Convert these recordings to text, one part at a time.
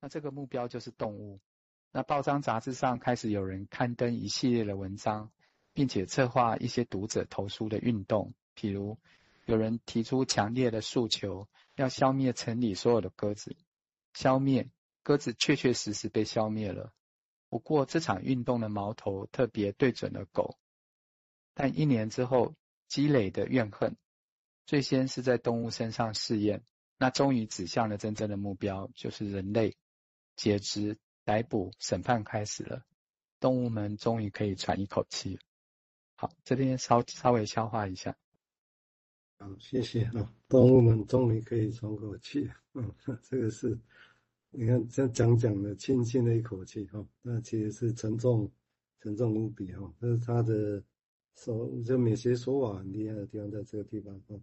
那这个目标就是动物。那报章杂志上开始有人刊登一系列的文章，并且策划一些读者投书的运动，譬如有人提出强烈的诉求，要消灭城里所有的鸽子。消灭鸽子确确实实被消灭了，不过这场运动的矛头特别对准了狗。但一年之后积累的怨恨，最先是在动物身上试验，那终于指向了真正的目标，就是人类。解职、逮捕、审判开始了，动物们终于可以喘一口气。好，这边稍稍微消化一下。好，谢谢啊，动物们终于可以喘口气。嗯，这个是，你看这讲讲的轻轻的一口气哈，那其实是沉重、沉重无比哈。这是他的说，就美学说法很厉害的地方，在这个地方哈。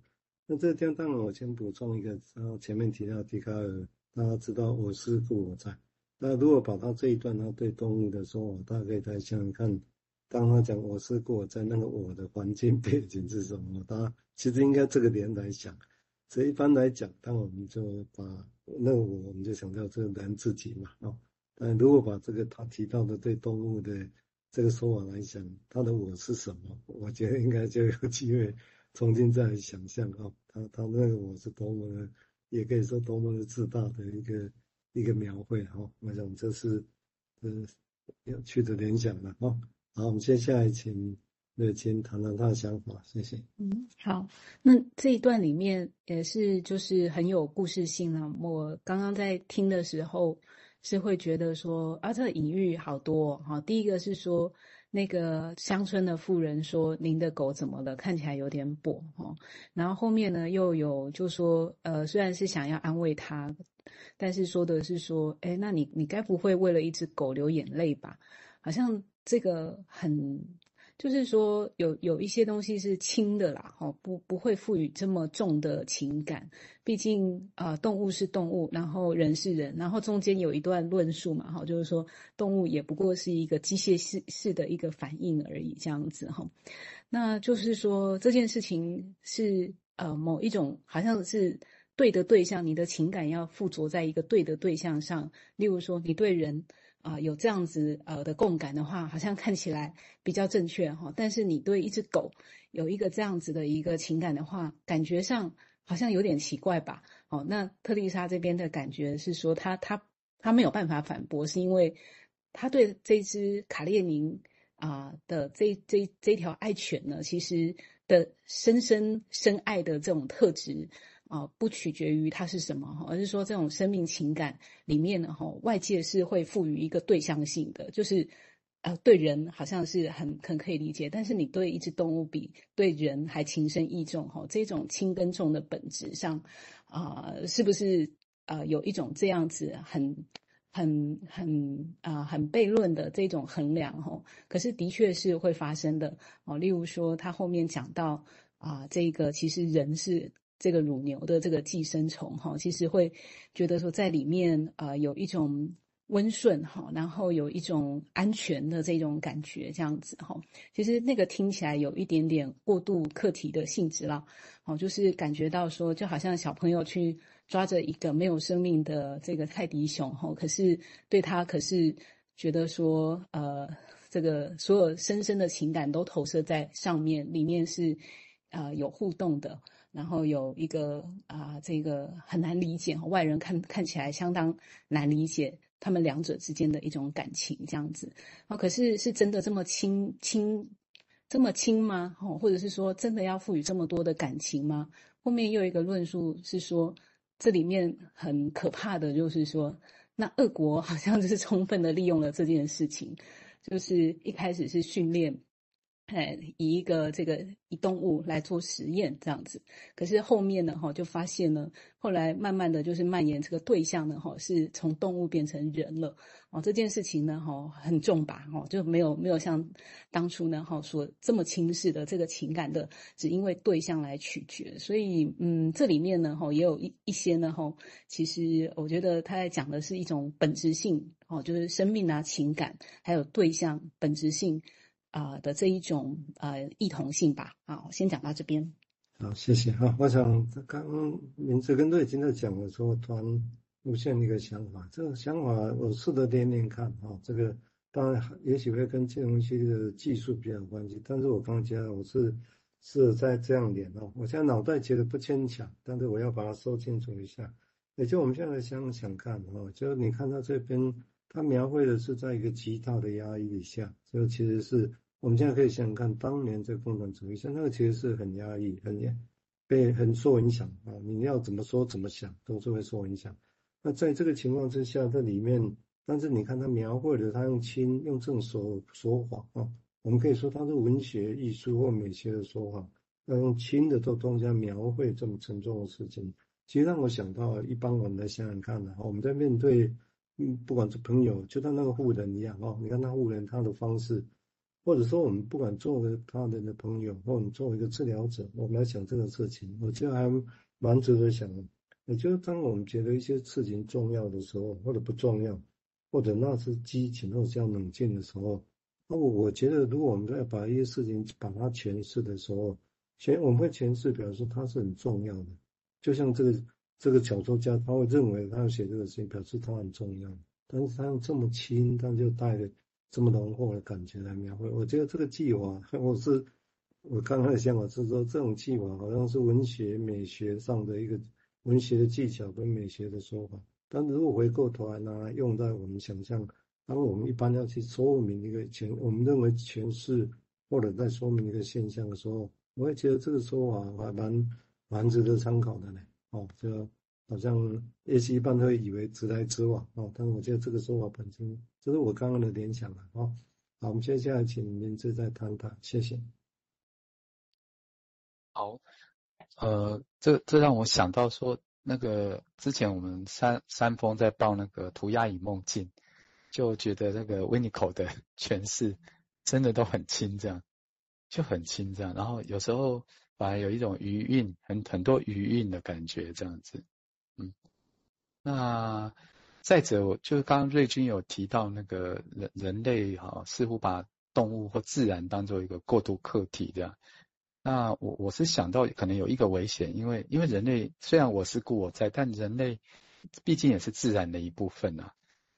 那这个地方当然我先补充一个，然后前面提到笛卡尔，大家知道我思故我在。那如果把他这一段他对动物的说法，大家可以再想想看，当他讲我思故我在，那个我的环境背景是什么？他其实应该这个点来想。所以一般来讲，当我们就把那个我，我们就想到这个人自己嘛，哦。但如果把这个他提到的对动物的这个说法来想，他的我是什么？我觉得应该就有机会重新再来想象哦。他他那个我是多么的，也可以说多么的自大的一个。一个描绘哈，我想这是呃有趣的联想了哈。好，我们接下来请乐清谈谈他的想法，谢谢。嗯，好，那这一段里面也是就是很有故事性了。我刚刚在听的时候是会觉得说啊，这隐喻好多哈。第一个是说那个乡村的妇人说：“您的狗怎么了？看起来有点跛哈。”然后后面呢又有就说呃，虽然是想要安慰他。但是说的是说，哎，那你你该不会为了一只狗流眼泪吧？好像这个很，就是说有有一些东西是轻的啦，哈，不不会赋予这么重的情感。毕竟啊，动物是动物，然后人是人，然后中间有一段论述嘛，哈，就是说动物也不过是一个机械式式的一个反应而已，这样子哈。那就是说这件事情是呃某一种好像是。对的对象，你的情感要附着在一个对的对象上。例如说，你对人啊、有这样子呃的共感的话，好像看起来比较正确哈。但是你对一只狗有一个这样子的一个情感的话，感觉上好像有点奇怪吧？哦，那特丽莎这边的感觉是说他，他他他没有办法反驳，是因为他对这只卡列宁啊、的这这这条爱犬呢，其实的深深深爱的这种特质。啊，不取决于它是什么哈，而是说这种生命情感里面呢，哈，外界是会赋予一个对象性的，就是，呃，对人好像是很很可以理解，但是你对一只动物比对人还情深意重哈，这种轻跟重的本质上，啊，是不是啊有一种这样子很很很啊很悖论的这种衡量哈？可是的确是会发生的哦，例如说他后面讲到啊，这个其实人是。这个乳牛的这个寄生虫哈，其实会觉得说在里面啊有一种温顺哈，然后有一种安全的这种感觉，这样子哈。其实那个听起来有一点点过度客体的性质了，哦，就是感觉到说就好像小朋友去抓着一个没有生命的这个泰迪熊哈，可是对他可是觉得说呃这个所有深深的情感都投射在上面，里面是啊有互动的。然后有一个啊、这个很难理解，外人看看起来相当难理解他们两者之间的一种感情这样子啊。可是是真的这么亲亲这么亲吗？哦，或者是说真的要赋予这么多的感情吗？后面又一个论述是说，这里面很可怕的就是说，那俄国好像就是充分的利用了这件事情，就是一开始是训练。哎，以一个这个以动物来做实验这样子，可是后面呢，哈，就发现呢，后来慢慢的就是蔓延这个对象呢，哈，是从动物变成人了，哦，这件事情呢，哈，很重吧，哈，就没有没有像当初呢，哈，说这么轻视的这个情感的，只因为对象来取决，所以，嗯，这里面呢，哈，也有一一些呢，哈，其实我觉得他在讲的是一种本质性，哦，就是生命啊、情感还有对象本质性。啊、的这一种呃异同性吧，好，先讲到这边。好，谢谢啊。我想刚刚明哲跟都已经在讲了说，突然出现一个想法，这个想法我试着练练看哈，这个当然也许会跟这东西的技术比较有关系，但是我刚才我是是在这样练哦，我现在脑袋觉得不牵强，但是我要把它说清楚一下。也就我们现在想想看哈，就你看到这边，它描绘的是在一个极大的压抑下，就其实是我们现在可以想想看，当年这个共产主义，像那个其实是很压抑、很被很受影响啊，你要怎么说怎么想都是会受影响。那在这个情况之下，这里面，但是你看他描绘的，他用轻用这种手手法啊，我们可以说他是文学艺术或美学的说法，要用轻的这东西描绘这么沉重的事情，其实让我想到，一般我们来想想看呢，我们在面对，嗯，不管是朋友，就像那个妇人一样哦，你看那妇人他的方式，或者说我们不管作为他人的朋友，或者作为一个治疗者，我们来想这个事情，我觉得还蛮值得想。也就是当我们觉得一些事情重要的时候，或者不重要，或者那是激情或者叫冷静的时候，那我我觉得，如果我们在把一些事情把它诠释的时候，诠我们会诠释表示它是很重要的。就像这个这个小说家，他会认为他要写这个事情，表示他很重要。但是他用这么轻，他就带着这么浓厚的感觉来描绘。我觉得这个技法，我是我刚刚的想法是说，这种技法好像是文学美学上的一个。文学的技巧跟美学的说法，但如果回过头来呢，用在我们想象，当我们一般要去说明一个诠，我们认为诠释或者在说明一个现象的时候，我也觉得这个说法还蛮蛮值得参考的呢。哦，就好像也许一般会以为直来直往哦，但是我觉得这个说法本身，这是我刚刚的联想了。哦，好，我们接下来请明志再谈谈，谢谢。好。呃，这这让我想到说，那个之前我们山山峰在报那个涂鸦与梦境，就觉得那个维尼口的诠释真的都很轻，这样就很轻这样，然后有时候反而有一种余韵，很很多余韵的感觉这样子，嗯，那再者，我就刚刚瑞君有提到那个人人类哈、似乎把动物或自然当做一个过渡客体这样。那我我是想到可能有一个危险，因为因为人类虽然我是故我在，但人类毕竟也是自然的一部分啊。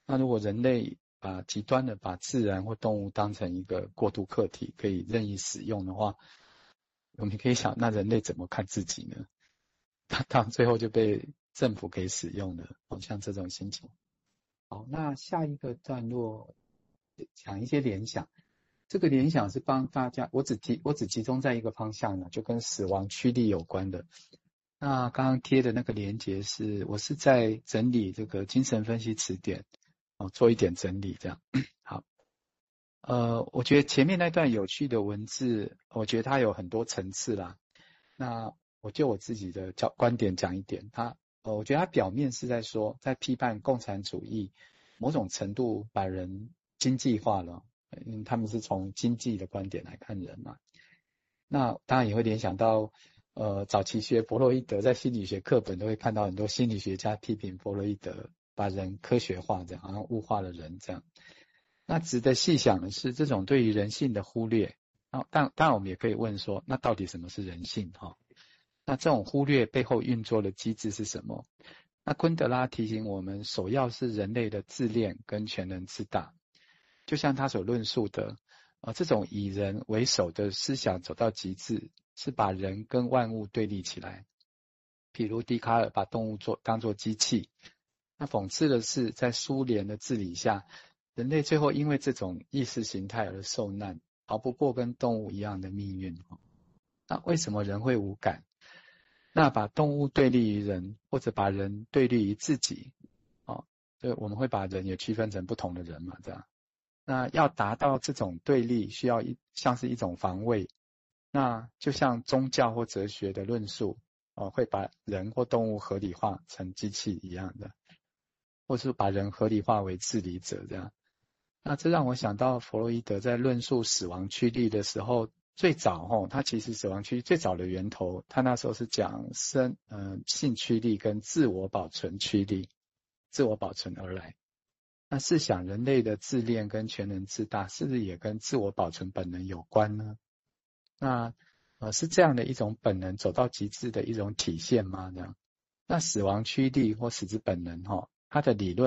那如果人类把极端的把自然或动物当成一个过渡客体，可以任意使用的话，我们可以想，那人类怎么看自己呢？他他最后就被政府给使用了，好像这种心情。好，那下一个段落讲一些联想。这个联想是帮大家，我只集我只集中在一个方向呢，就跟死亡驱力有关的。那刚刚贴的那个连接是，我是在整理这个精神分析词典，哦，做一点整理这样。好，呃，我觉得前面那段有趣的文字，我觉得它有很多层次啦。那我就我自己的角观点讲一点，它，呃，我觉得他表面是在说，在批判共产主义，某种程度把人经济化了。嗯，他们是从经济的观点来看人嘛，那当然也会联想到，呃，早期学弗洛伊德，在心理学课本都会看到很多心理学家批评弗洛伊德把人科学化，这样好像物化了人这样。那值得细想的是，这种对于人性的忽略，啊，但当然我们也可以问说，那到底什么是人性？哈，那这种忽略背后运作的机制是什么？那昆德拉提醒我们，首要是人类的自恋跟全能自大。就像他所论述的，啊，这种以人为首的思想走到极致，是把人跟万物对立起来。譬如笛卡尔把动物做当作机器，那讽刺的是，在苏联的治理下，人类最后因为这种意识形态而受难，逃不过跟动物一样的命运。那为什么人会无感？那把动物对立于人，或者把人对立于自己，啊，就我们会把人也区分成不同的人嘛，这样。那要达到这种对立，需要一像是一种防卫。那就像宗教或哲学的论述，哦，会把人或动物合理化成机器一样的，或是把人合理化为治理者这样。那这让我想到弗洛伊德在论述死亡驱力的时候，最早哦，他其实死亡驱力最早的源头，他那时候是讲生嗯、呃、性驱力跟自我保存驱力，自我保存而来。那试想，人类的自恋跟全能自大，是不是也跟自我保存本能有关呢？那呃，是这样的一种本能走到极致的一种体现吗？这样，那死亡驱力或死之本能，哈，他的理论